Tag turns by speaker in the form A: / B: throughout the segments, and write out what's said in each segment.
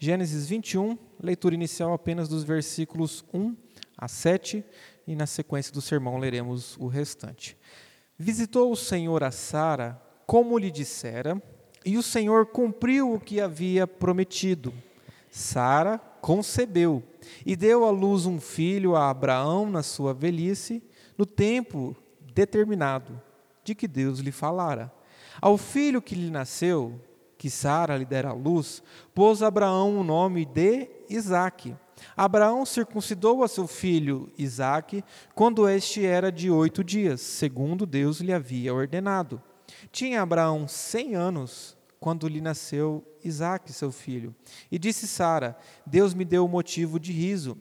A: Gênesis 21, leitura inicial apenas dos versículos 1 a 7, e na sequência do sermão leremos o restante. Visitou o Senhor a Sara, como lhe dissera, e o Senhor cumpriu o que havia prometido. Sara concebeu e deu à luz um filho a Abraão na sua velhice, no tempo determinado de que Deus lhe falara. Ao filho que lhe nasceu, que Sara lhe dera luz, pôs Abraão o nome de Isaque. Abraão circuncidou a seu filho Isaque quando este era de oito dias, segundo Deus lhe havia ordenado. Tinha Abraão cem anos quando lhe nasceu Isaque, seu filho. E disse Sara: Deus me deu motivo de riso,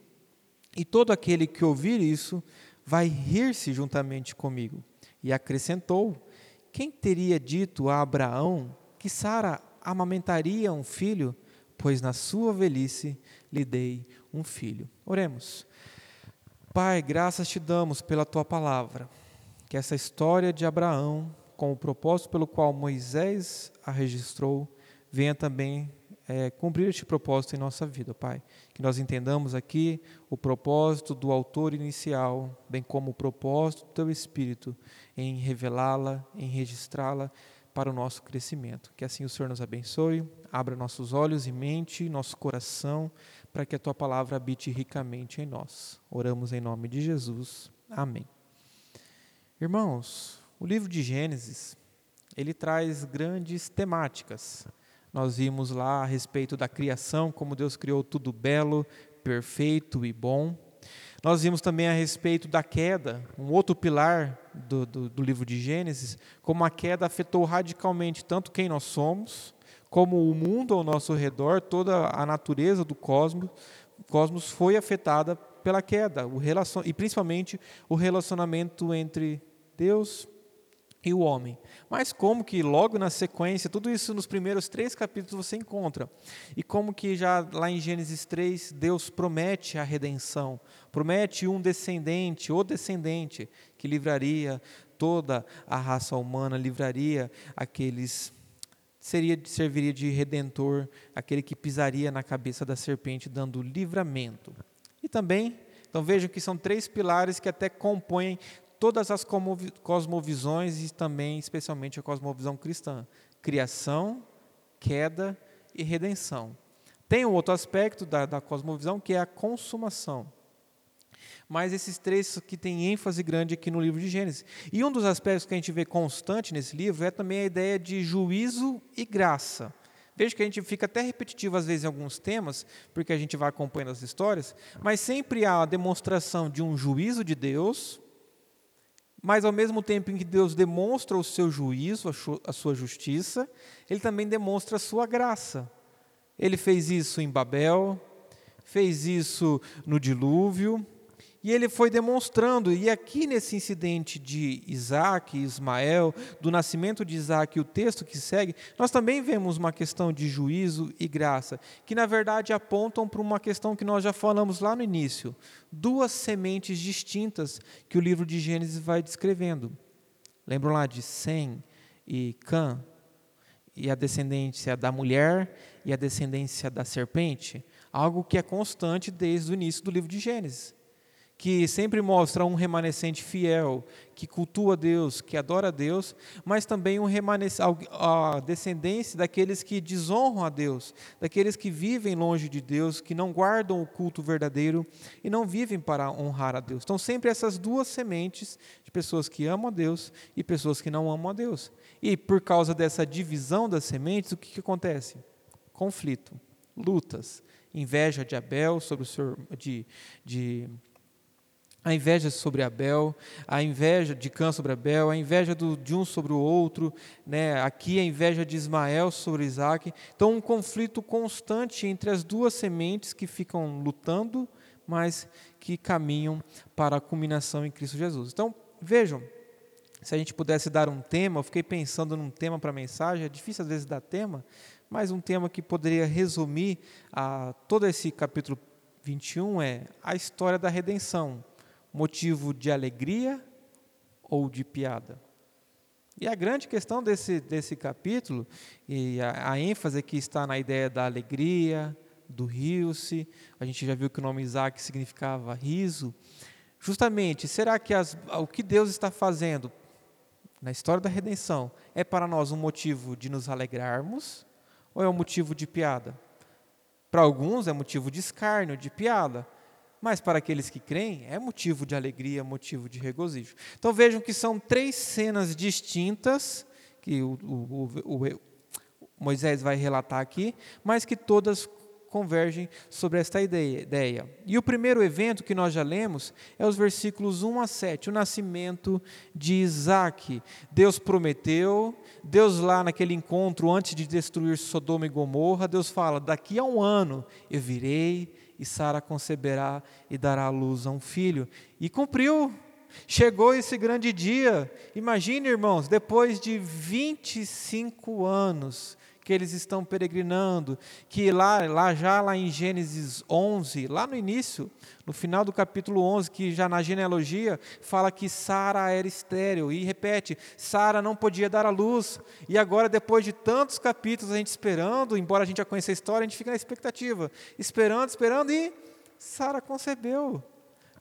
A: e todo aquele que ouvir isso vai rir-se juntamente comigo. E acrescentou: Quem teria dito a Abraão que Sara amamentaria um filho, pois na sua velhice lhe dei um filho. Oremos. Pai, graças te damos pela tua palavra, que essa história de Abraão, com o propósito pelo qual Moisés a registrou, venha também é, cumprir este propósito em nossa vida, Pai. Que nós entendamos aqui o propósito do autor inicial, bem como o propósito do teu Espírito em revelá-la, em registrá-la para o nosso crescimento. Que assim o Senhor nos abençoe, abra nossos olhos e mente, nosso coração, para que a tua palavra habite ricamente em nós. Oramos em nome de Jesus. Amém. Irmãos, o livro de Gênesis, ele traz grandes temáticas. Nós vimos lá a respeito da criação, como Deus criou tudo belo, perfeito e bom. Nós vimos também a respeito da queda, um outro pilar do, do, do, livro de Gênesis, como a queda afetou radicalmente tanto quem nós somos, como o mundo ao nosso redor, toda a natureza do cosmos, cosmos foi afetada pela queda, o relacion, e principalmente o relacionamento entre Deus e o homem. Mas como que logo na sequência, tudo isso nos primeiros três capítulos você encontra. E como que já lá em Gênesis 3, Deus promete a redenção, promete um descendente, o descendente, que livraria toda a raça humana, livraria aqueles seria serviria de redentor, aquele que pisaria na cabeça da serpente dando livramento. E também, então vejam que são três pilares que até compõem todas as cosmovisões e também, especialmente, a cosmovisão cristã: criação, queda e redenção. Tem um outro aspecto da, da cosmovisão que é a consumação. Mas esses três que têm ênfase grande aqui no livro de Gênesis. E um dos aspectos que a gente vê constante nesse livro é também a ideia de juízo e graça. Veja que a gente fica até repetitivo às vezes em alguns temas, porque a gente vai acompanhando as histórias, mas sempre há a demonstração de um juízo de Deus, mas ao mesmo tempo em que Deus demonstra o seu juízo, a sua justiça, ele também demonstra a sua graça. Ele fez isso em Babel, fez isso no dilúvio, e ele foi demonstrando, e aqui nesse incidente de Isaac e Ismael, do nascimento de Isaac e o texto que segue, nós também vemos uma questão de juízo e graça, que na verdade apontam para uma questão que nós já falamos lá no início: duas sementes distintas que o livro de Gênesis vai descrevendo. Lembram lá de Sem e Cã? E a descendência da mulher e a descendência da serpente? Algo que é constante desde o início do livro de Gênesis que sempre mostra um remanescente fiel, que cultua Deus, que adora Deus, mas também um a descendência daqueles que desonram a Deus, daqueles que vivem longe de Deus, que não guardam o culto verdadeiro e não vivem para honrar a Deus. Então, sempre essas duas sementes de pessoas que amam a Deus e pessoas que não amam a Deus. E por causa dessa divisão das sementes, o que, que acontece? Conflito, lutas, inveja de Abel sobre o seu, de, de a inveja sobre Abel, a inveja de Cã sobre Abel, a inveja do, de um sobre o outro, né? aqui a inveja de Ismael sobre Isaac. Então, um conflito constante entre as duas sementes que ficam lutando, mas que caminham para a culminação em Cristo Jesus. Então, vejam, se a gente pudesse dar um tema, eu fiquei pensando num tema para mensagem, é difícil às vezes dar tema, mas um tema que poderia resumir a, todo esse capítulo 21 é a história da redenção motivo de alegria ou de piada? E a grande questão desse, desse capítulo, e a, a ênfase que está na ideia da alegria, do rio-se. A gente já viu que o nome Isaac significava riso. Justamente, será que as, o que Deus está fazendo na história da redenção é para nós um motivo de nos alegrarmos ou é um motivo de piada? Para alguns é motivo de escárnio, de piada, mas para aqueles que creem é motivo de alegria, motivo de regozijo. Então vejam que são três cenas distintas que o, o, o, Moisés vai relatar aqui, mas que todas convergem sobre esta ideia. E o primeiro evento que nós já lemos é os versículos 1 a 7, o nascimento de Isaac. Deus prometeu, Deus lá naquele encontro antes de destruir Sodoma e Gomorra, Deus fala: daqui a um ano eu virei e Sara conceberá e dará à luz a um filho. E cumpriu. Chegou esse grande dia. Imagine, irmãos, depois de 25 anos, que eles estão peregrinando, que lá, lá já lá em Gênesis 11, lá no início, no final do capítulo 11, que já na genealogia fala que Sara era estéril e repete, Sara não podia dar à luz. E agora depois de tantos capítulos a gente esperando, embora a gente já conheça a história, a gente fica na expectativa, esperando, esperando e Sara concebeu.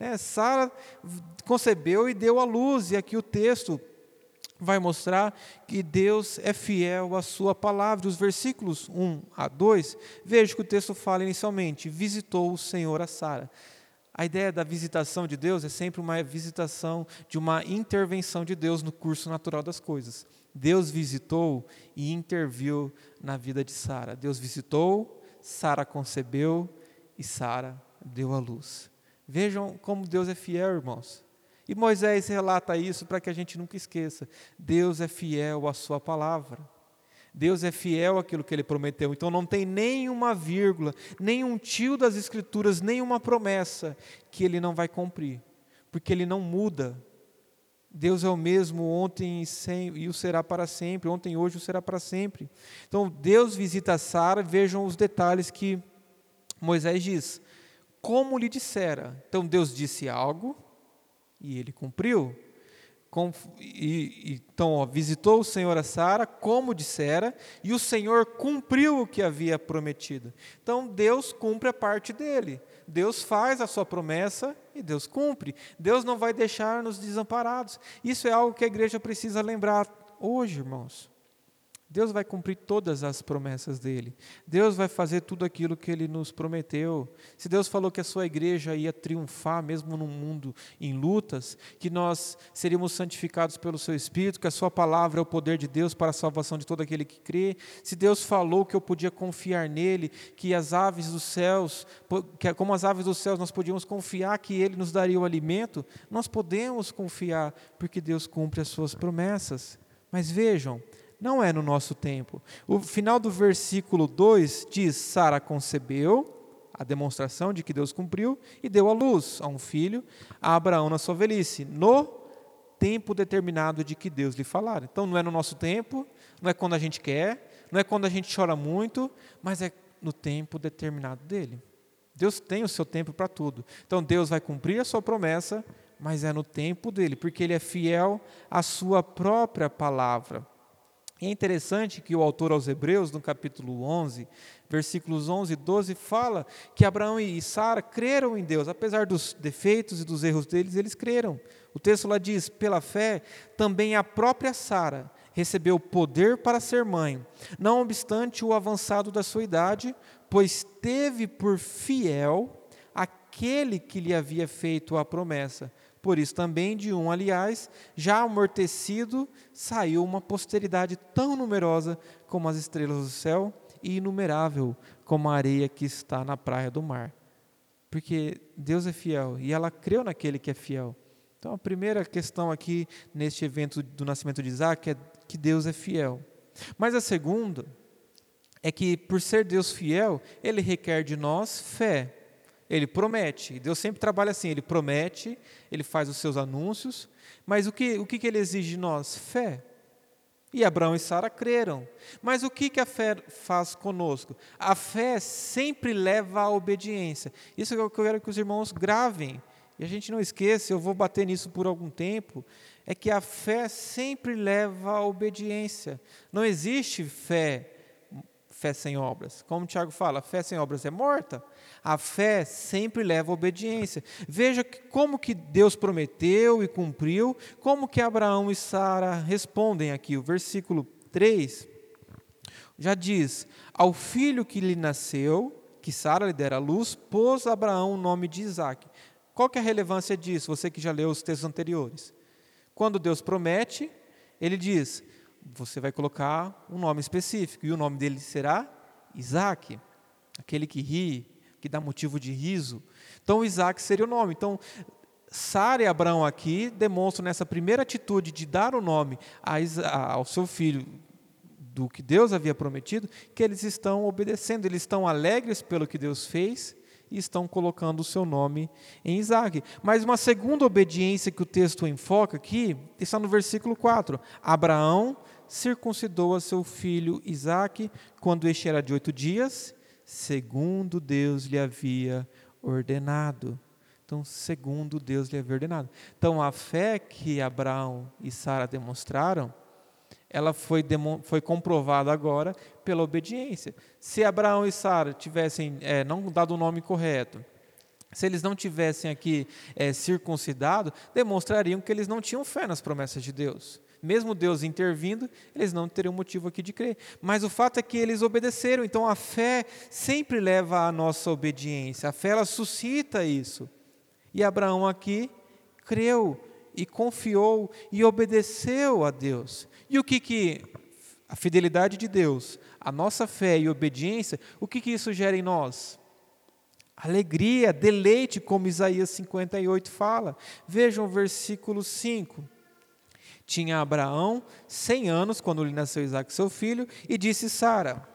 A: É, Sara concebeu e deu à luz, e aqui o texto vai mostrar que Deus é fiel à sua palavra. Os versículos 1 a 2, veja que o texto fala inicialmente: visitou o Senhor a Sara. A ideia da visitação de Deus é sempre uma visitação de uma intervenção de Deus no curso natural das coisas. Deus visitou e interviu na vida de Sara. Deus visitou, Sara concebeu e Sara deu à luz. Vejam como Deus é fiel, irmãos. E Moisés relata isso para que a gente nunca esqueça. Deus é fiel à sua palavra. Deus é fiel àquilo que ele prometeu. Então não tem nenhuma vírgula, nenhum tio das escrituras, nenhuma promessa que ele não vai cumprir, porque ele não muda. Deus é o mesmo ontem e, sempre, e o será para sempre, ontem e hoje o será para sempre. Então Deus visita Sara, vejam os detalhes que Moisés diz. Como lhe dissera. Então Deus disse algo, e ele cumpriu. E, então, ó, visitou o Senhor a Sara, como dissera, e o Senhor cumpriu o que havia prometido. Então, Deus cumpre a parte dele. Deus faz a sua promessa e Deus cumpre. Deus não vai deixar-nos desamparados. Isso é algo que a igreja precisa lembrar hoje, irmãos. Deus vai cumprir todas as promessas dele. Deus vai fazer tudo aquilo que ele nos prometeu. Se Deus falou que a sua igreja ia triunfar mesmo num mundo em lutas, que nós seríamos santificados pelo seu espírito, que a sua palavra é o poder de Deus para a salvação de todo aquele que crê. Se Deus falou que eu podia confiar nele, que as aves dos céus, que como as aves dos céus nós podíamos confiar que ele nos daria o alimento, nós podemos confiar porque Deus cumpre as suas promessas. Mas vejam, não é no nosso tempo. O final do versículo 2 diz: Sara concebeu, a demonstração de que Deus cumpriu, e deu à luz a um filho, a Abraão na sua velhice, no tempo determinado de que Deus lhe falar. Então não é no nosso tempo, não é quando a gente quer, não é quando a gente chora muito, mas é no tempo determinado dele. Deus tem o seu tempo para tudo. Então Deus vai cumprir a sua promessa, mas é no tempo dele, porque ele é fiel à sua própria palavra. É interessante que o autor aos Hebreus, no capítulo 11, versículos 11 e 12, fala que Abraão e Sara creram em Deus, apesar dos defeitos e dos erros deles, eles creram. O texto lá diz: pela fé, também a própria Sara recebeu poder para ser mãe, não obstante o avançado da sua idade, pois teve por fiel aquele que lhe havia feito a promessa. Por isso também de um, aliás, já amortecido, saiu uma posteridade tão numerosa como as estrelas do céu e inumerável como a areia que está na praia do mar. Porque Deus é fiel e ela creu naquele que é fiel. Então a primeira questão aqui neste evento do nascimento de Isaac é que Deus é fiel. Mas a segunda é que por ser Deus fiel, ele requer de nós fé. Ele promete, Deus sempre trabalha assim, ele promete, ele faz os seus anúncios, mas o que, o que, ele exige de nós? Fé. E Abraão e Sara creram. Mas o que, que a fé faz conosco? A fé sempre leva à obediência. Isso é o que eu quero que os irmãos gravem. E a gente não esqueça, eu vou bater nisso por algum tempo, é que a fé sempre leva à obediência. Não existe fé fé sem obras? Como Tiago fala, fé sem obras é morta. A fé sempre leva à obediência. Veja como que Deus prometeu e cumpriu, como que Abraão e Sara respondem aqui. O versículo 3 já diz: Ao filho que lhe nasceu, que Sara lhe dera a luz, pôs Abraão o nome de Isaac. Qual que é a relevância disso, você que já leu os textos anteriores? Quando Deus promete, ele diz: você vai colocar um nome específico, e o nome dele será Isaac, aquele que ri, que dá motivo de riso. Então, Isaac seria o nome. Então, Sara e Abraão aqui demonstram nessa primeira atitude de dar o nome ao seu filho do que Deus havia prometido, que eles estão obedecendo, eles estão alegres pelo que Deus fez e estão colocando o seu nome em Isaac. Mas uma segunda obediência que o texto enfoca aqui está no versículo 4. Abraão circuncidou a seu filho Isaac quando este era de oito dias, segundo Deus lhe havia ordenado. Então, segundo Deus lhe havia ordenado. Então, a fé que Abraão e Sara demonstraram, ela foi, foi comprovada agora pela obediência. Se Abraão e Sara tivessem é, não dado o nome correto, se eles não tivessem aqui é, circuncidado, demonstrariam que eles não tinham fé nas promessas de Deus mesmo Deus intervindo, eles não teriam motivo aqui de crer. Mas o fato é que eles obedeceram, então a fé sempre leva à nossa obediência, a fé ela suscita isso. E Abraão aqui creu e confiou e obedeceu a Deus. E o que que a fidelidade de Deus, a nossa fé e obediência, o que que isso gera em nós? Alegria, deleite, como Isaías 58 fala. Vejam o versículo 5. Tinha Abraão 100 anos quando lhe nasceu Isaac, seu filho, e disse Sara: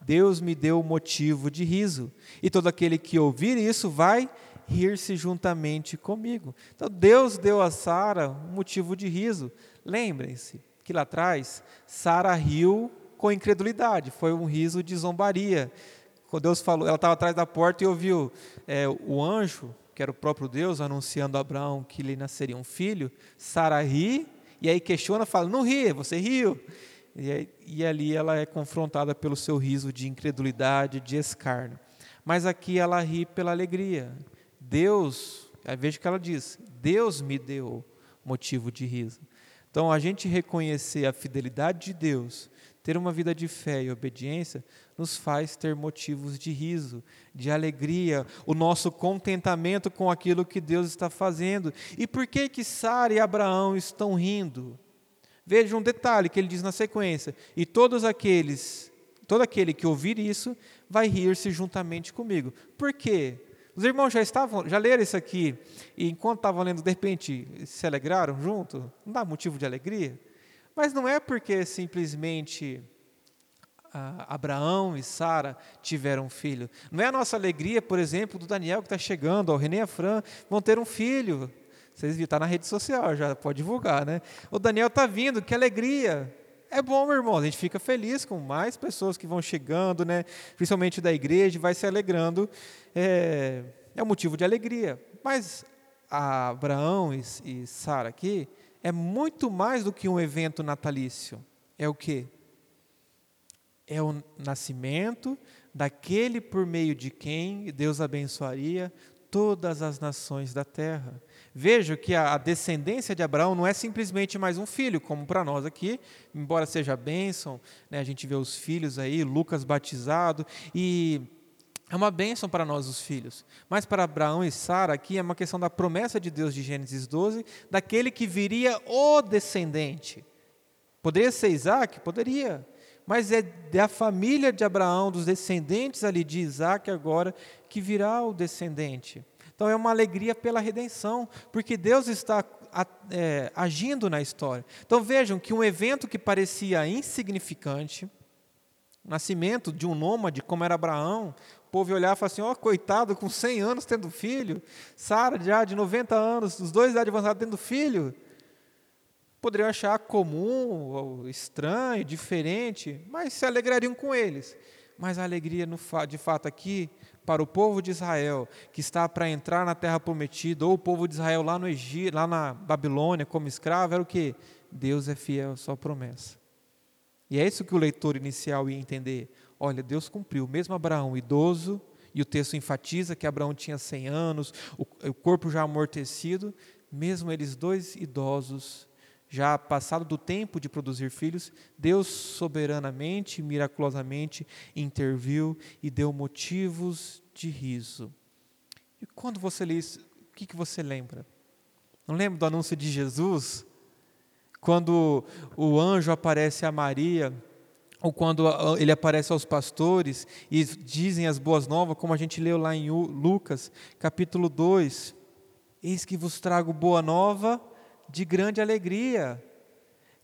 A: Deus me deu motivo de riso, e todo aquele que ouvir isso vai rir-se juntamente comigo. Então Deus deu a Sara um motivo de riso. Lembrem-se que lá atrás Sara riu com incredulidade, foi um riso de zombaria. Quando Deus falou, ela estava atrás da porta e ouviu é, o anjo, que era o próprio Deus, anunciando a Abraão que lhe nasceria um filho. Sara ri e aí questiona, fala: Não ri, você riu. E, e ali ela é confrontada pelo seu riso de incredulidade, de escárnio. Mas aqui ela ri pela alegria. Deus, veja que ela diz: Deus me deu motivo de riso. Então, a gente reconhecer a fidelidade de Deus, ter uma vida de fé e obediência, nos faz ter motivos de riso, de alegria, o nosso contentamento com aquilo que Deus está fazendo. E por que que Sara e Abraão estão rindo? Veja um detalhe que ele diz na sequência: e todos aqueles, todo aquele que ouvir isso, vai rir-se juntamente comigo. Por quê? Os irmãos já estavam, já leram isso aqui, e enquanto estavam lendo, de repente se alegraram junto? Não dá motivo de alegria? Mas não é porque simplesmente ah, Abraão e Sara tiveram um filho. Não é a nossa alegria, por exemplo, do Daniel que está chegando, o René e a Fran vão ter um filho. Vocês viram, está na rede social, já pode divulgar, né? O Daniel está vindo, que alegria. É bom, meu irmão, a gente fica feliz com mais pessoas que vão chegando, né? principalmente da igreja, vai se alegrando. É, é um motivo de alegria. Mas Abraão e, e Sara aqui é muito mais do que um evento natalício. É o quê? É o nascimento daquele por meio de quem Deus abençoaria todas as nações da terra. Veja que a descendência de Abraão não é simplesmente mais um filho, como para nós aqui, embora seja bênção, né, a gente vê os filhos aí, Lucas batizado, e é uma bênção para nós os filhos. Mas para Abraão e Sara aqui é uma questão da promessa de Deus de Gênesis 12, daquele que viria o descendente. Poderia ser Isaac? Poderia. Mas é da família de Abraão, dos descendentes ali de Isaac agora, que virá o descendente. Então é uma alegria pela redenção, porque Deus está é, agindo na história. Então vejam que um evento que parecia insignificante, o nascimento de um nômade como era Abraão, o povo ia olhar e falar assim: ó, oh, coitado, com 100 anos tendo filho, Sara já de 90 anos, os dois idade avançada tendo filho. Poderiam achar comum, estranho, diferente, mas se alegrariam com eles. Mas a alegria, de fato, aqui para o povo de Israel que está para entrar na terra prometida, ou o povo de Israel lá no Egito, lá na Babilônia como escravo, era o que? Deus é fiel à sua promessa. E é isso que o leitor inicial ia entender. Olha, Deus cumpriu, mesmo Abraão idoso, e o texto enfatiza que Abraão tinha 100 anos, o, o corpo já amortecido, mesmo eles dois idosos, já passado do tempo de produzir filhos, Deus soberanamente, miraculosamente interviu e deu motivos de riso. E quando você lê isso, o que, que você lembra? Não lembra do anúncio de Jesus? Quando o anjo aparece a Maria, ou quando ele aparece aos pastores e dizem as boas novas, como a gente leu lá em Lucas, capítulo 2: Eis que vos trago boa nova de grande alegria,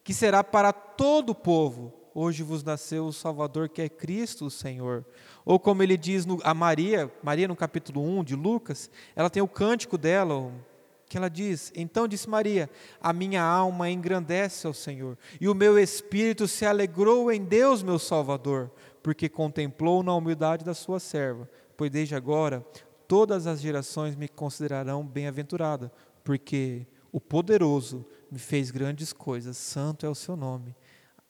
A: que será para todo o povo. Hoje vos nasceu o Salvador, que é Cristo o Senhor. Ou como ele diz no, a Maria, Maria no capítulo 1 de Lucas, ela tem o cântico dela, que ela diz: Então disse Maria: A minha alma engrandece ao Senhor, e o meu espírito se alegrou em Deus, meu Salvador, porque contemplou na humildade da sua serva. Pois desde agora todas as gerações me considerarão bem-aventurada, porque o poderoso me fez grandes coisas, santo é o seu nome.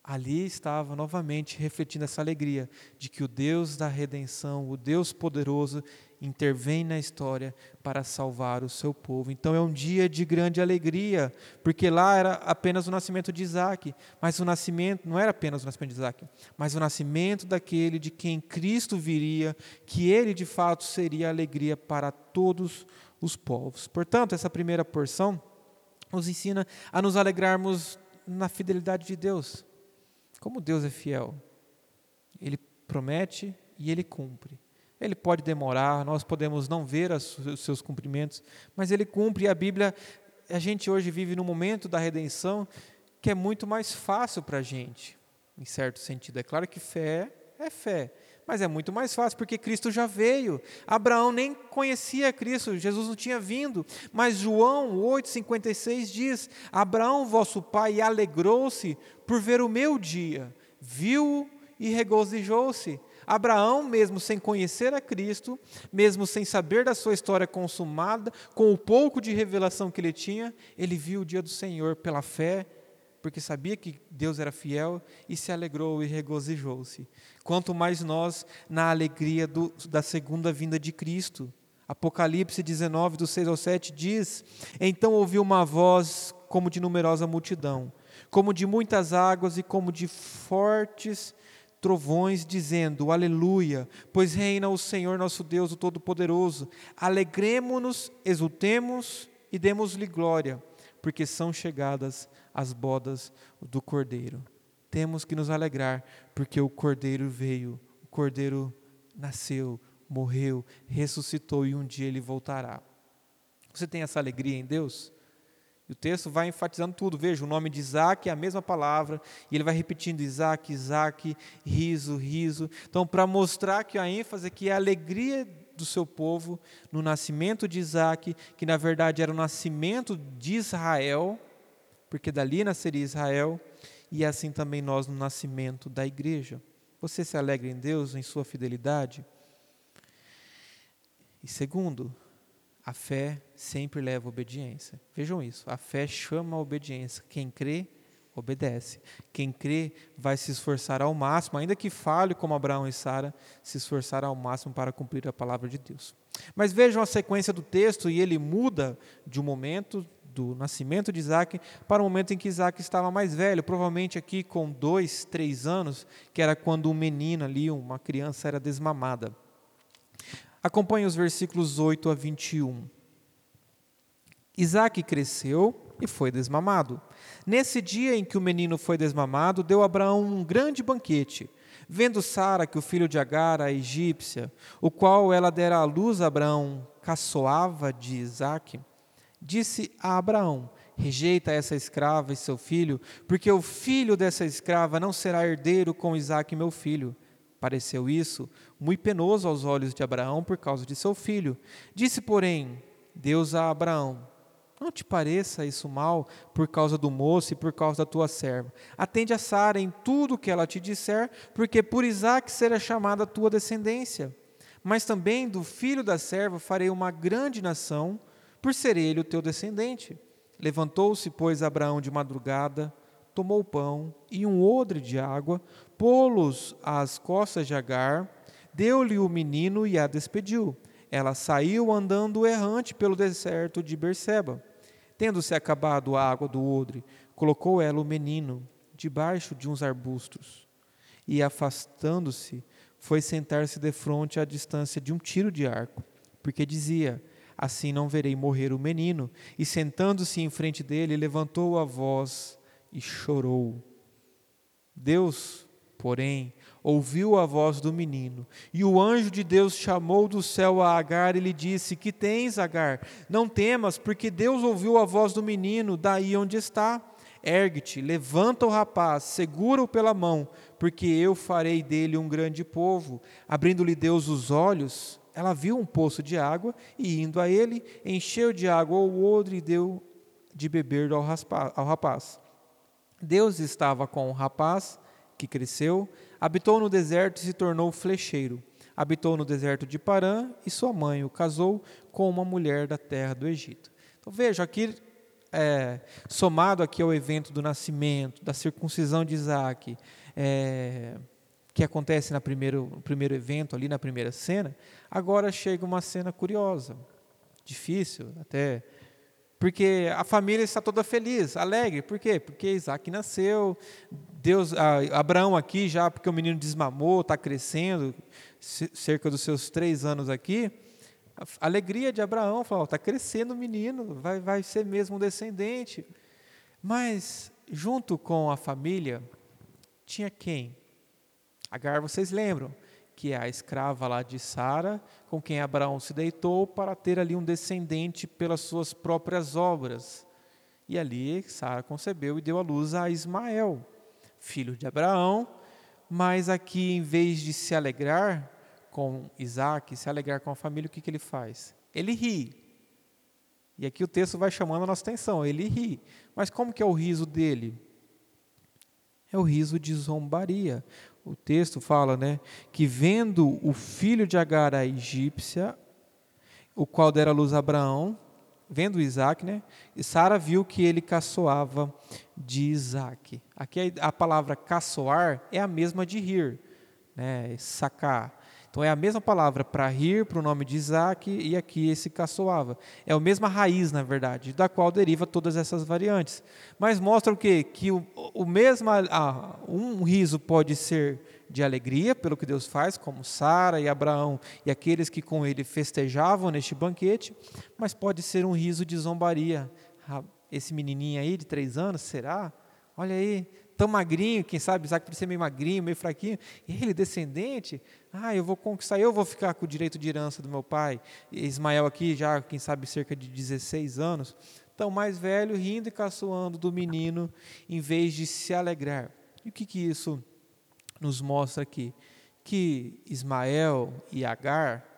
A: Ali estava novamente refletindo essa alegria de que o Deus da redenção, o Deus poderoso, intervém na história para salvar o seu povo. Então é um dia de grande alegria, porque lá era apenas o nascimento de Isaac, mas o nascimento não era apenas o nascimento de Isaac, mas o nascimento daquele de quem Cristo viria, que ele de fato seria alegria para todos os povos. Portanto, essa primeira porção nos ensina a nos alegrarmos na fidelidade de Deus. Como Deus é fiel, Ele promete e Ele cumpre. Ele pode demorar, nós podemos não ver os seus cumprimentos, mas Ele cumpre. E a Bíblia, a gente hoje vive num momento da redenção que é muito mais fácil para a gente, em certo sentido. É claro que fé é fé, mas é muito mais fácil porque Cristo já veio. Abraão nem conhecia Cristo, Jesus não tinha vindo. Mas João 8,56 diz: Abraão, vosso pai, alegrou-se por ver o meu dia, viu e regozijou-se. Abraão, mesmo sem conhecer a Cristo, mesmo sem saber da sua história consumada, com o pouco de revelação que ele tinha, ele viu o dia do Senhor pela fé porque sabia que Deus era fiel e se alegrou e regozijou-se. Quanto mais nós na alegria do, da segunda vinda de Cristo. Apocalipse 19, do 6 ao 7 diz: Então ouvi uma voz como de numerosa multidão, como de muitas águas e como de fortes trovões, dizendo: Aleluia, pois reina o Senhor nosso Deus, o Todo-Poderoso. Alegremo-nos, exultemos e demos-lhe glória, porque são chegadas as bodas do Cordeiro. Temos que nos alegrar, porque o Cordeiro veio, o Cordeiro nasceu, morreu, ressuscitou e um dia ele voltará. Você tem essa alegria em Deus? O texto vai enfatizando tudo. Veja, o nome de Isaac é a mesma palavra, e ele vai repetindo Isaac, Isaac, riso, riso. Então, para mostrar que a ênfase aqui é a alegria do seu povo no nascimento de Isaac, que na verdade era o nascimento de Israel, porque dali nasceria Israel, e assim também nós no nascimento da igreja. Você se alegra em Deus, em sua fidelidade? E segundo, a fé sempre leva a obediência. Vejam isso, a fé chama a obediência. Quem crê, obedece. Quem crê vai se esforçar ao máximo, ainda que fale como Abraão e Sara, se esforçar ao máximo para cumprir a palavra de Deus. Mas vejam a sequência do texto e ele muda de um momento do nascimento de Isaac para o momento em que Isaac estava mais velho, provavelmente aqui com dois, três anos, que era quando um menino ali, uma criança, era desmamada. Acompanhe os versículos 8 a 21. Isaac cresceu e foi desmamado. Nesse dia em que o menino foi desmamado, deu Abraão um grande banquete. Vendo Sara que o filho de Agar, a egípcia, o qual ela dera à luz a Abraão, caçoava de Isaque, disse a Abraão: Rejeita essa escrava e seu filho, porque o filho dessa escrava não será herdeiro com Isaque, meu filho. Pareceu isso muito penoso aos olhos de Abraão por causa de seu filho. Disse, porém, Deus a Abraão: Não te pareça isso mal por causa do moço e por causa da tua serva. Atende a Sara em tudo o que ela te disser, porque por Isaque será chamada a tua descendência. Mas também do filho da serva farei uma grande nação por ser ele o teu descendente. Levantou-se, pois, Abraão de madrugada, tomou pão e um odre de água, pô-los às costas de Agar, deu-lhe o menino e a despediu. Ela saiu andando errante pelo deserto de Berseba. Tendo-se acabado a água do odre, colocou ela o menino debaixo de uns arbustos e, afastando-se, foi sentar-se defronte à distância de um tiro de arco, porque dizia: Assim não verei morrer o menino. E sentando-se em frente dele, levantou a voz e chorou. Deus, porém, ouviu a voz do menino, e o anjo de Deus chamou do céu a Agar e lhe disse: Que tens, Agar? Não temas, porque Deus ouviu a voz do menino daí onde está. Ergue-te, levanta o rapaz, segura-o pela mão, porque eu farei dele um grande povo. Abrindo-lhe Deus os olhos, ela viu um poço de água e, indo a ele, encheu de água o odre e deu de beber ao rapaz. Deus estava com o rapaz, que cresceu, habitou no deserto e se tornou flecheiro. Habitou no deserto de Parã e sua mãe o casou com uma mulher da terra do Egito. Então veja, aqui é, somado aqui ao evento do nascimento, da circuncisão de Isaac, é, que acontece na primeiro, no primeiro evento, ali na primeira cena, agora chega uma cena curiosa, difícil até, porque a família está toda feliz, alegre. Por quê? Porque Isaac nasceu, Deus, Abraão aqui já, porque o menino desmamou, está crescendo, cerca dos seus três anos aqui, a alegria de Abraão, falou, está crescendo o menino, vai, vai ser mesmo um descendente. Mas, junto com a família, tinha quem? Agar, vocês lembram? Que é a escrava lá de Sara, com quem Abraão se deitou para ter ali um descendente pelas suas próprias obras. E ali Sara concebeu e deu à luz a Ismael, filho de Abraão, mas aqui, em vez de se alegrar, com Isaac, se alegrar com a família, o que, que ele faz? Ele ri. E aqui o texto vai chamando a nossa atenção, ele ri. Mas como que é o riso dele? É o riso de zombaria. O texto fala, né, que vendo o filho de Agar a egípcia, o qual dera luz a Abraão, vendo Isaac, né, e Sara viu que ele caçoava de Isaac. Aqui a palavra caçoar é a mesma de rir, né, sacar. Então é a mesma palavra para rir, para o nome de Isaac, e aqui esse caçoava. É a mesma raiz, na verdade, da qual deriva todas essas variantes. Mas mostra o quê? Que o, o mesmo, ah, um riso pode ser de alegria pelo que Deus faz, como Sara e Abraão e aqueles que com ele festejavam neste banquete, mas pode ser um riso de zombaria. Ah, esse menininho aí de três anos, será? Olha aí, tão magrinho, quem sabe Isaac precisa ser meio magrinho, meio fraquinho, e ele descendente, ah, eu vou conquistar, eu vou ficar com o direito de herança do meu pai. E Ismael aqui já, quem sabe, cerca de 16 anos, tão mais velho, rindo e caçoando do menino, em vez de se alegrar. E o que, que isso nos mostra aqui? Que Ismael e Agar,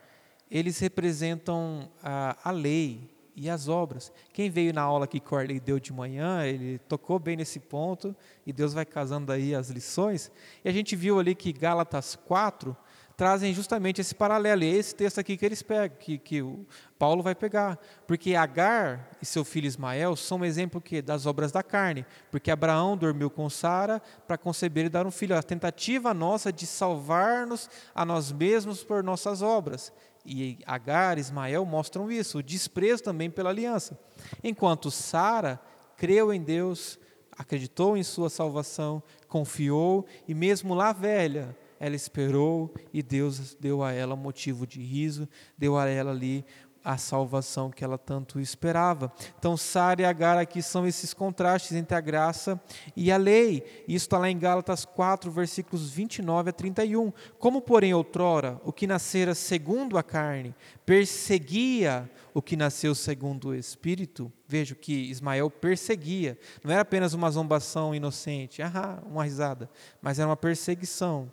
A: eles representam a, a lei, e as obras. Quem veio na aula que Corley deu de manhã, ele tocou bem nesse ponto, e Deus vai casando aí as lições. E a gente viu ali que Gálatas 4 trazem justamente esse paralelo, e é esse texto aqui que eles pegam, que, que o Paulo vai pegar. Porque Agar e seu filho Ismael são um exemplo que das obras da carne, porque Abraão dormiu com Sara para conceber e dar um filho. A tentativa nossa de salvar-nos a nós mesmos por nossas obras e Agar, Ismael mostram isso, o desprezo também pela aliança. Enquanto Sara creu em Deus, acreditou em sua salvação, confiou e mesmo lá velha, ela esperou e Deus deu a ela motivo de riso, deu a ela ali a salvação que ela tanto esperava. Então, Sara e Agar aqui são esses contrastes entre a graça e a lei. Isso está lá em Gálatas 4, versículos 29 a 31. Como, porém, outrora, o que nascera segundo a carne perseguia o que nasceu segundo o Espírito, vejo que Ismael perseguia, não era apenas uma zombação inocente, ah, uma risada, mas era uma perseguição.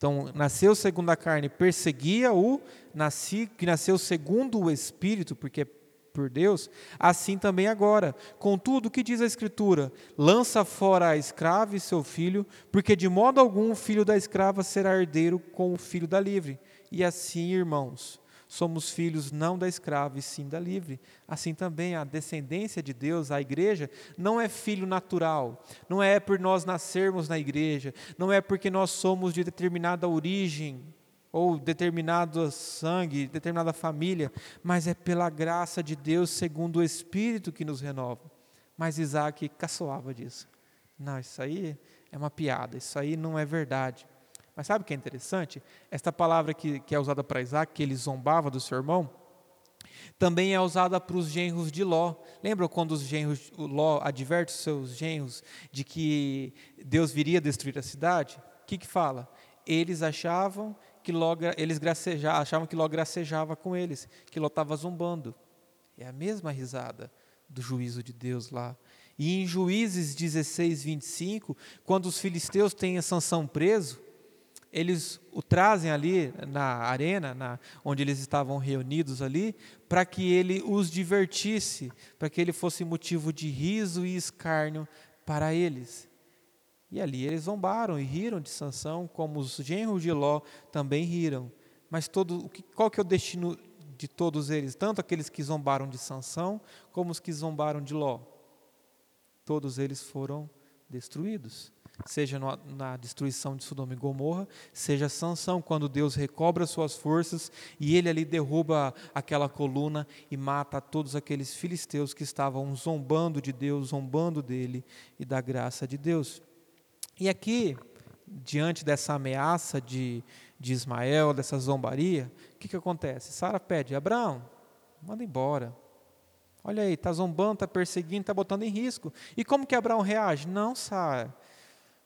A: Então, nasceu segundo a carne, perseguia o que nasceu segundo o Espírito, porque é por Deus, assim também agora. Contudo, o que diz a Escritura? Lança fora a escrava e seu filho, porque de modo algum o filho da escrava será herdeiro com o filho da livre. E assim, irmãos, somos filhos não da escrava e sim da livre. Assim também a descendência de Deus, a igreja, não é filho natural, não é por nós nascermos na igreja, não é porque nós somos de determinada origem ou determinado sangue, determinada família, mas é pela graça de Deus, segundo o Espírito que nos renova. Mas Isaac caçoava disso. Não, isso aí é uma piada, isso aí não é verdade. Mas sabe o que é interessante? Esta palavra que, que é usada para Isaac, que ele zombava do seu irmão, também é usada para os genros de Ló. Lembra quando os genros, Ló adverte os seus genros de que Deus viria destruir a cidade? O que, que fala? Eles achavam que Ló, eles achavam que Ló gracejava com eles, que Ló estava zombando. É a mesma risada do juízo de Deus lá. E em Juízes 16, 25, quando os filisteus têm a Sansão preso, eles o trazem ali na arena, na, onde eles estavam reunidos ali, para que ele os divertisse, para que ele fosse motivo de riso e escárnio para eles. E ali eles zombaram e riram de Sansão, como os genros de Ló também riram. Mas todo, qual que é o destino de todos eles? Tanto aqueles que zombaram de Sansão, como os que zombaram de Ló. Todos eles foram destruídos seja na destruição de Sodoma e Gomorra, seja Sansão, quando Deus recobra suas forças e ele ali derruba aquela coluna e mata todos aqueles filisteus que estavam zombando de Deus, zombando dele e da graça de Deus. E aqui, diante dessa ameaça de, de Ismael, dessa zombaria, o que, que acontece? Sara pede, Abraão, manda embora. Olha aí, está zombando, está perseguindo, está botando em risco. E como que Abraão reage? Não, Sara,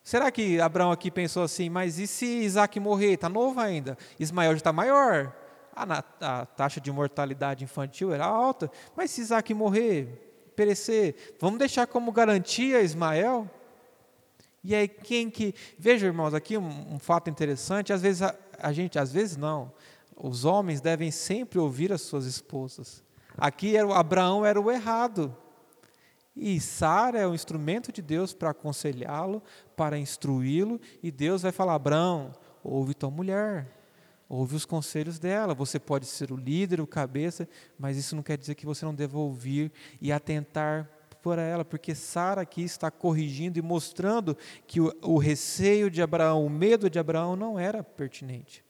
A: Será que Abraão aqui pensou assim, mas e se Isaac morrer? Está novo ainda. Ismael já está maior. A, a, taxa de mortalidade infantil era alta. Mas se Isaac morrer, perecer, vamos deixar como garantia Ismael? E aí quem que. Veja, irmãos, aqui um, um fato interessante, às vezes a, a gente, às vezes não. Os homens devem sempre ouvir as suas esposas. Aqui era, Abraão era o errado. E Sara é o instrumento de Deus para aconselhá-lo, para instruí-lo, e Deus vai falar: Abraão, ouve tua mulher, ouve os conselhos dela. Você pode ser o líder, o cabeça, mas isso não quer dizer que você não deva ouvir e atentar por ela, porque Sara aqui está corrigindo e mostrando que o, o receio de Abraão, o medo de Abraão não era pertinente.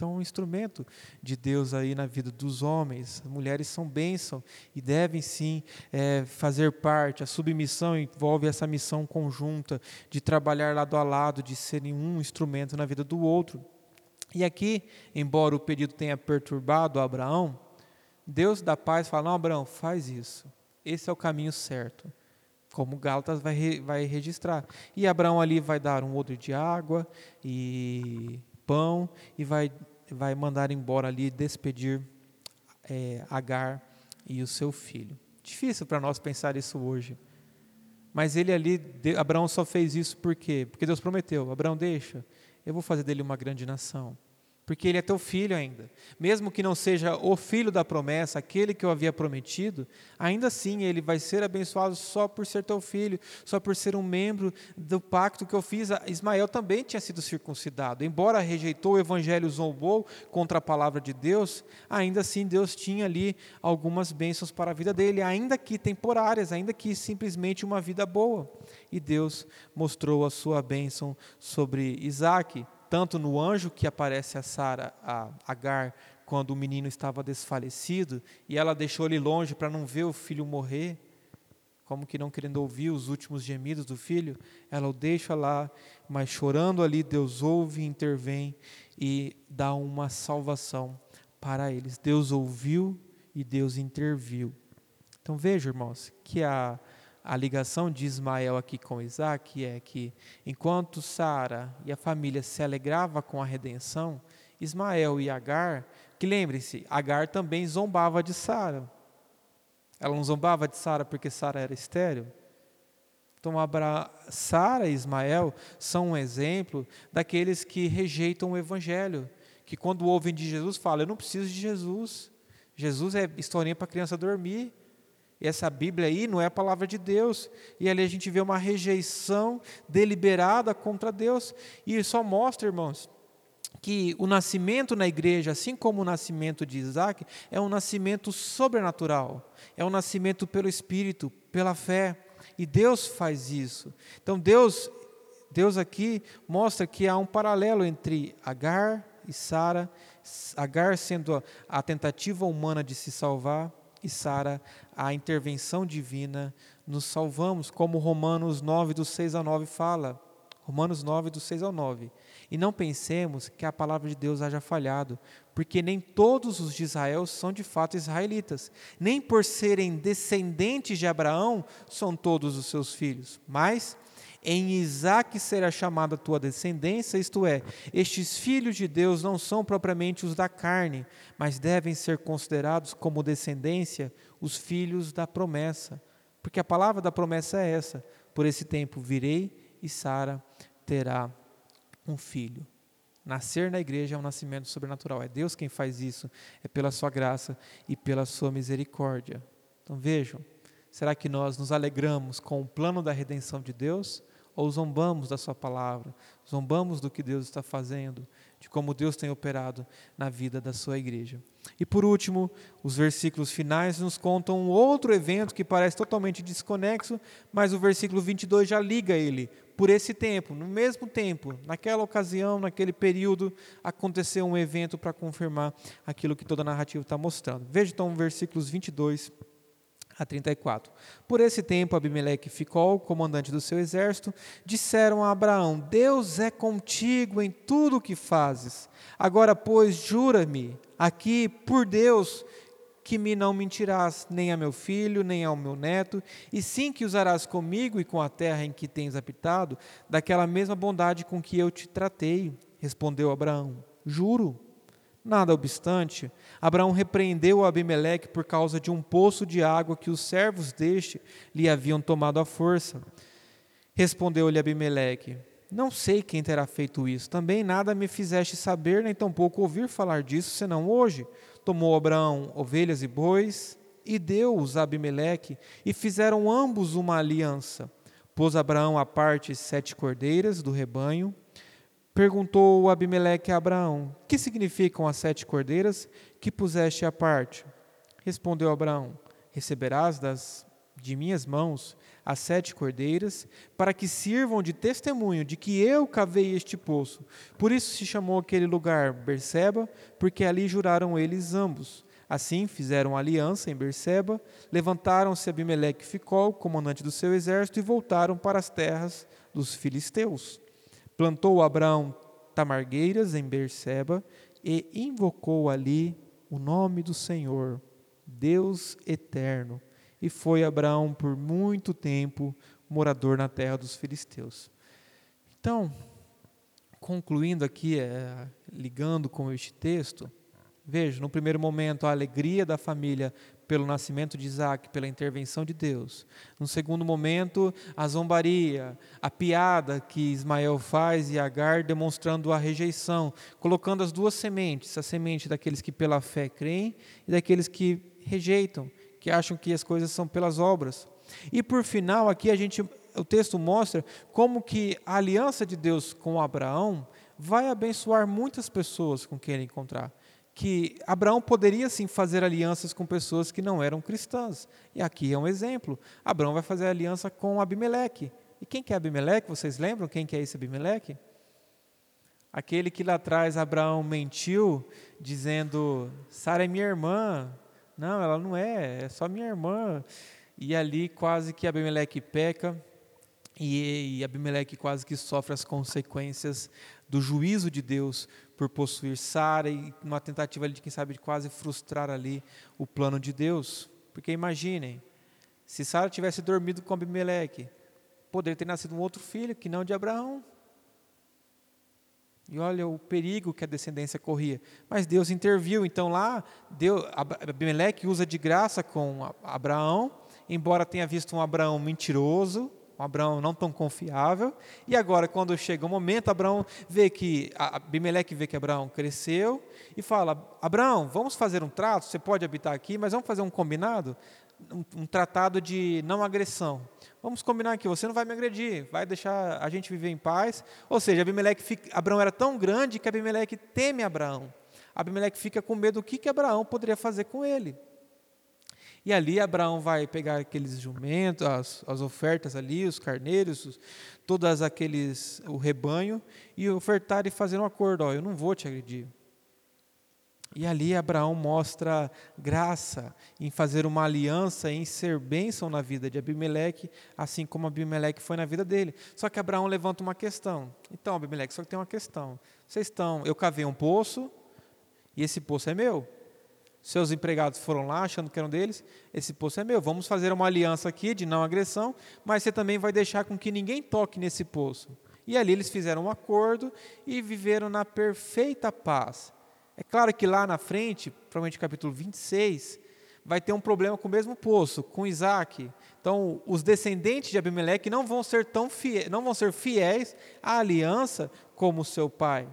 A: Então, um instrumento de Deus aí na vida dos homens. As mulheres são bênção e devem sim é, fazer parte. A submissão envolve essa missão conjunta de trabalhar lado a lado, de serem um instrumento na vida do outro. E aqui, embora o pedido tenha perturbado Abraão, Deus da paz fala: Não, Abraão, faz isso. Esse é o caminho certo como Gálatas vai, vai registrar. E Abraão ali vai dar um odre de água e pão e vai vai mandar embora ali, despedir é, Agar e o seu filho. Difícil para nós pensar isso hoje. Mas ele ali, Abraão só fez isso por quê? Porque Deus prometeu: Abraão, deixa, eu vou fazer dele uma grande nação porque ele é teu filho ainda. Mesmo que não seja o filho da promessa, aquele que eu havia prometido, ainda assim ele vai ser abençoado só por ser teu filho, só por ser um membro do pacto que eu fiz. Ismael também tinha sido circuncidado. Embora rejeitou o evangelho, zombou contra a palavra de Deus, ainda assim Deus tinha ali algumas bênçãos para a vida dele, ainda que temporárias, ainda que simplesmente uma vida boa. E Deus mostrou a sua bênção sobre Isaac tanto no anjo que aparece a Sara, a Agar, quando o menino estava desfalecido, e ela deixou ele longe para não ver o filho morrer, como que não querendo ouvir os últimos gemidos do filho, ela o deixa lá, mas chorando ali, Deus ouve, intervém e dá uma salvação para eles. Deus ouviu e Deus interviu. Então veja, irmãos, que a a ligação de Ismael aqui com Isaac é que, enquanto Sara e a família se alegrava com a redenção, Ismael e Agar, que lembre-se, Agar também zombava de Sara. Ela não zombava de Sara porque Sara era estéril. Então, Sara e Ismael são um exemplo daqueles que rejeitam o Evangelho, que quando ouvem de Jesus falam: Eu não preciso de Jesus. Jesus é historinha para criança dormir. E essa Bíblia aí não é a palavra de Deus. E ali a gente vê uma rejeição deliberada contra Deus. E só mostra, irmãos, que o nascimento na igreja, assim como o nascimento de Isaac, é um nascimento sobrenatural, é um nascimento pelo Espírito, pela fé, e Deus faz isso. Então Deus, Deus aqui mostra que há um paralelo entre Agar e Sara, Agar sendo a, a tentativa humana de se salvar e Sara a intervenção divina, nos salvamos, como Romanos 9, do 6 a 9 fala. Romanos 9, do 6 ao 9. E não pensemos que a palavra de Deus haja falhado, porque nem todos os de Israel são de fato israelitas, nem por serem descendentes de Abraão são todos os seus filhos, mas em Isaque será chamada a tua descendência, isto é, estes filhos de Deus não são propriamente os da carne, mas devem ser considerados como descendência os filhos da promessa. Porque a palavra da promessa é essa: por esse tempo virei e Sara terá um filho. Nascer na igreja é um nascimento sobrenatural. É Deus quem faz isso. É pela sua graça e pela sua misericórdia. Então vejam, será que nós nos alegramos com o plano da redenção de Deus ou zombamos da sua palavra? Zombamos do que Deus está fazendo, de como Deus tem operado na vida da sua igreja. E por último, os versículos finais nos contam um outro evento que parece totalmente desconexo, mas o versículo 22 já liga ele por esse tempo, no mesmo tempo, naquela ocasião, naquele período, aconteceu um evento para confirmar aquilo que toda a narrativa está mostrando. Veja então versículos 22 a 34. Por esse tempo, Abimeleque Ficol, comandante do seu exército, disseram a Abraão: Deus é contigo em tudo o que fazes. Agora, pois, jura-me aqui por Deus que me não mentirás, nem a meu filho, nem ao meu neto, e sim que usarás comigo e com a terra em que tens habitado, daquela mesma bondade com que eu te tratei. Respondeu Abraão: Juro. Nada obstante, Abraão repreendeu Abimeleque por causa de um poço de água que os servos deste lhe haviam tomado à força. Respondeu-lhe Abimeleque: Não sei quem terá feito isso. Também nada me fizeste saber, nem tampouco ouvir falar disso, senão hoje tomou Abraão ovelhas e bois e deu-os a Abimeleque, e fizeram ambos uma aliança. Pôs Abraão à parte sete cordeiras do rebanho. Perguntou Abimeleque a Abraão: Que significam as sete cordeiras que puseste à parte? Respondeu Abraão: Receberás das de minhas mãos as sete cordeiras, para que sirvam de testemunho de que eu cavei este poço. Por isso se chamou aquele lugar Berseba, porque ali juraram eles ambos. Assim fizeram aliança em Berseba, levantaram-se Abimeleque e Ficol, comandante do seu exército, e voltaram para as terras dos filisteus. Plantou Abraão tamargueiras em Berseba e invocou ali o nome do Senhor, Deus eterno e foi Abraão por muito tempo morador na terra dos filisteus. Então, concluindo aqui, é, ligando com este texto, veja, no primeiro momento, a alegria da família pelo nascimento de Isaac, pela intervenção de Deus. No segundo momento, a zombaria, a piada que Ismael faz e Agar demonstrando a rejeição, colocando as duas sementes, a semente daqueles que pela fé creem e daqueles que rejeitam que acham que as coisas são pelas obras. E por final, aqui a gente, o texto mostra como que a aliança de Deus com Abraão vai abençoar muitas pessoas com quem ele encontrar. Que Abraão poderia sim fazer alianças com pessoas que não eram cristãs. E aqui é um exemplo. Abraão vai fazer aliança com Abimeleque. E quem que é Abimeleque? Vocês lembram quem que é esse Abimeleque? Aquele que lá atrás Abraão mentiu, dizendo: Sara é minha irmã, não, ela não é, é só minha irmã. E ali quase que Abimeleque peca, e, Abimeleque quase que sofre as consequências do juízo de Deus por possuir Sara e uma tentativa de quem sabe de quase frustrar ali o plano de Deus. Porque imaginem, se Sara tivesse dormido com Abimeleque, poderia ter nascido um outro filho que não de Abraão. E olha o perigo que a descendência corria. Mas Deus interviu. Então lá, Deus, Abimeleque usa de graça com Abraão, embora tenha visto um Abraão mentiroso, um Abraão não tão confiável. E agora, quando chega o momento, Abraão vê que Abimeleque vê que Abraão cresceu e fala: Abraão, vamos fazer um trato. Você pode habitar aqui, mas vamos fazer um combinado. um, um, tratado de não agressão. Vamos combinar aqui, você não vai me agredir, vai deixar a gente viver em paz. Ou seja, Abimeleque fica, Abraão era tão grande que Abimeleque teme Abraão. Abimeleque fica com medo do que, que Abraão poderia fazer com ele. E ali Abraão vai pegar aqueles jumentos, as, as ofertas ali, os carneiros, os, todas aqueles, o rebanho, e ofertar e fazer um acordo, ó, eu não vou te agredir. E ali Abraão mostra graça em fazer uma aliança, em ser bênção na vida de Abimeleque, assim como Abimeleque foi na vida dele. Só que Abraão levanta uma questão. Então, Abimeleque, só que tem uma questão. Vocês estão, eu cavei um poço, e esse poço é meu. Seus empregados foram lá achando que eram deles, esse poço é meu. Vamos fazer uma aliança aqui de não agressão, mas você também vai deixar com que ninguém toque nesse poço. E ali eles fizeram um acordo e viveram na perfeita paz. É claro que lá na frente, provavelmente capítulo 26, vai ter um problema com o mesmo poço, com Isaac. Então, os descendentes de Abimeleque não vão ser tão fiéis, não vão ser fiéis à aliança como seu pai.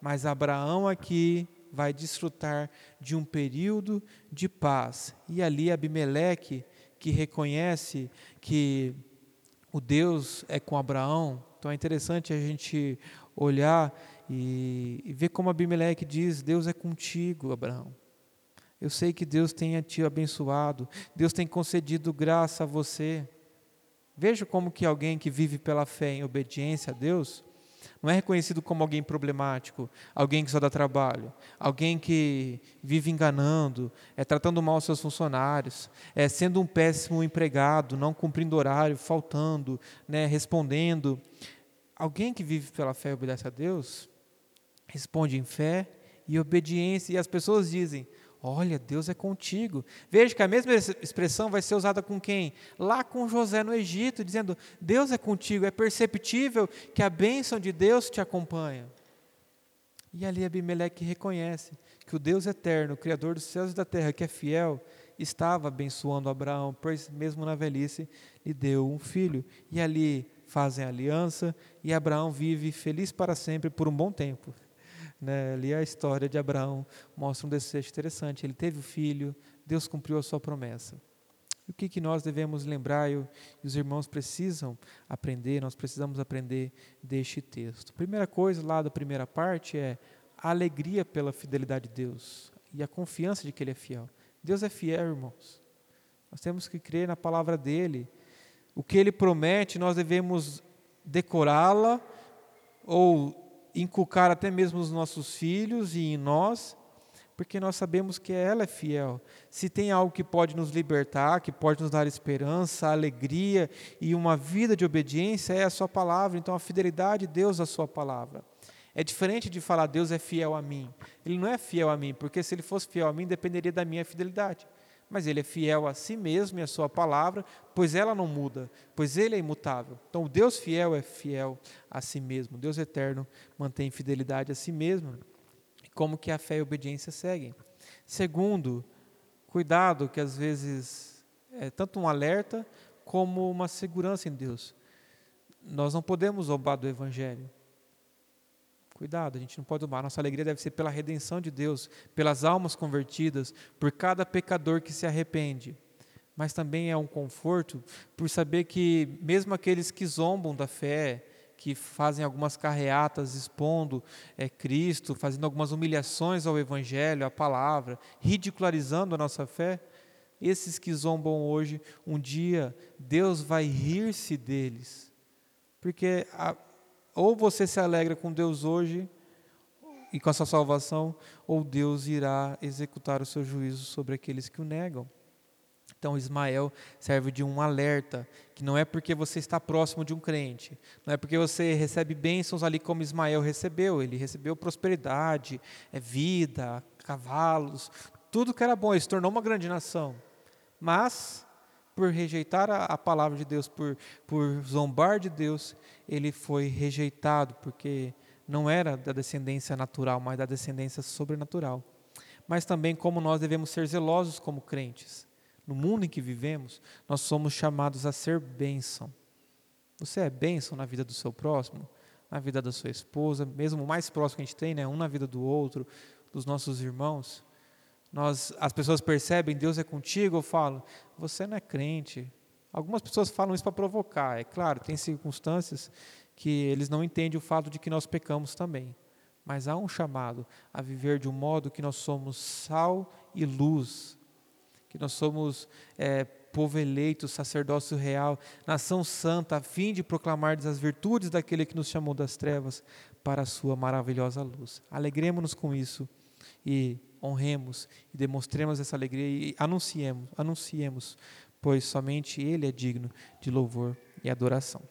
A: Mas Abraão aqui vai desfrutar de um período de paz. E ali Abimeleque, que reconhece que o Deus é com Abraão, então é interessante a gente olhar e, e ver como Abimeleque diz: Deus é contigo, Abraão. Eu sei que Deus tenha te abençoado, Deus tem concedido graça a você. Veja como que alguém que vive pela fé em obediência a Deus não é reconhecido como alguém problemático, alguém que só dá trabalho, alguém que vive enganando, é tratando mal seus funcionários, é sendo um péssimo empregado, não cumprindo horário, faltando, né, respondendo. Alguém que vive pela fé e obedece a Deus, responde em fé e obediência, e as pessoas dizem: Olha, Deus é contigo. Veja que a mesma expressão vai ser usada com quem? Lá com José no Egito, dizendo: Deus é contigo. É perceptível que a bênção de Deus te acompanha. E ali Abimeleque reconhece que o Deus eterno, Criador dos céus e da terra, que é fiel, estava abençoando Abraão, pois mesmo na velhice lhe deu um filho. E ali fazem aliança e Abraão vive feliz para sempre por um bom tempo. Né, ali a história de Abraão mostra um desejo interessante. Ele teve o filho, Deus cumpriu a sua promessa. o que, que nós devemos lembrar e os irmãos precisam aprender, nós precisamos aprender deste texto. Primeira coisa lá da primeira parte é a alegria pela fidelidade de Deus e a confiança de que Ele é fiel. Deus é fiel, irmãos. Nós temos que crer na palavra dEle. O que Ele promete, nós devemos decorá-la ou inculcar até mesmo nos nossos filhos e em nós, porque nós sabemos que ela é fiel. Se tem algo que pode nos libertar, que pode nos dar esperança, alegria e uma vida de obediência, é a Sua palavra. Então, a fidelidade de Deus à Sua palavra. É diferente de falar Deus é fiel a mim. Ele não é fiel a mim, porque se ele fosse fiel a mim, dependeria da minha fidelidade mas ele é fiel a si mesmo e a sua palavra, pois ela não muda, pois ele é imutável. Então, o Deus fiel é fiel a si mesmo. Deus eterno mantém fidelidade a si mesmo. Como que a fé e a obediência seguem? Segundo, cuidado que às vezes é tanto um alerta como uma segurança em Deus. Nós não podemos roubar do evangelho. Cuidado, a gente não pode tomar. Nossa alegria deve ser pela redenção de Deus, pelas almas convertidas, por cada pecador que se arrepende. Mas também é um conforto por saber que, mesmo aqueles que zombam da fé, que fazem algumas carreatas expondo é, Cristo, fazendo algumas humilhações ao Evangelho, à palavra, ridicularizando a nossa fé, esses que zombam hoje, um dia Deus vai rir-se deles. Porque a, ou você se alegra com Deus hoje e com a sua salvação, ou Deus irá executar o seu juízo sobre aqueles que o negam. Então, Ismael serve de um alerta, que não é porque você está próximo de um crente, não é porque você recebe bênçãos ali como Ismael recebeu, ele recebeu prosperidade, é vida, cavalos, tudo que era bom, ele se tornou uma grande nação. Mas por rejeitar a, a, palavra de Deus, por, por zombar de Deus, ele foi rejeitado, porque não era da descendência natural, mas da descendência sobrenatural. Mas também como nós devemos ser zelosos como crentes. No mundo em que vivemos, nós somos chamados a ser bênção. Você é bênção na vida do seu próximo, na vida da sua esposa, mesmo o mais próximo que a gente tem, né? um na vida do outro, dos nossos irmãos. Nós, as pessoas percebem, Deus é contigo, eu falo, você não é crente. Algumas pessoas falam isso para provocar, é claro, tem circunstâncias que eles não entendem o fato de que nós pecamos também. Mas há um chamado a viver de um modo que nós somos sal e luz, que nós somos é, povo eleito, sacerdócio real, nação santa, a fim de proclamar as virtudes daquele que nos chamou das trevas para a sua maravilhosa luz. Alegremos-nos com isso e honremos e demonstremos essa alegria e anunciemos, anunciemos, pois somente Ele é digno de louvor e adoração.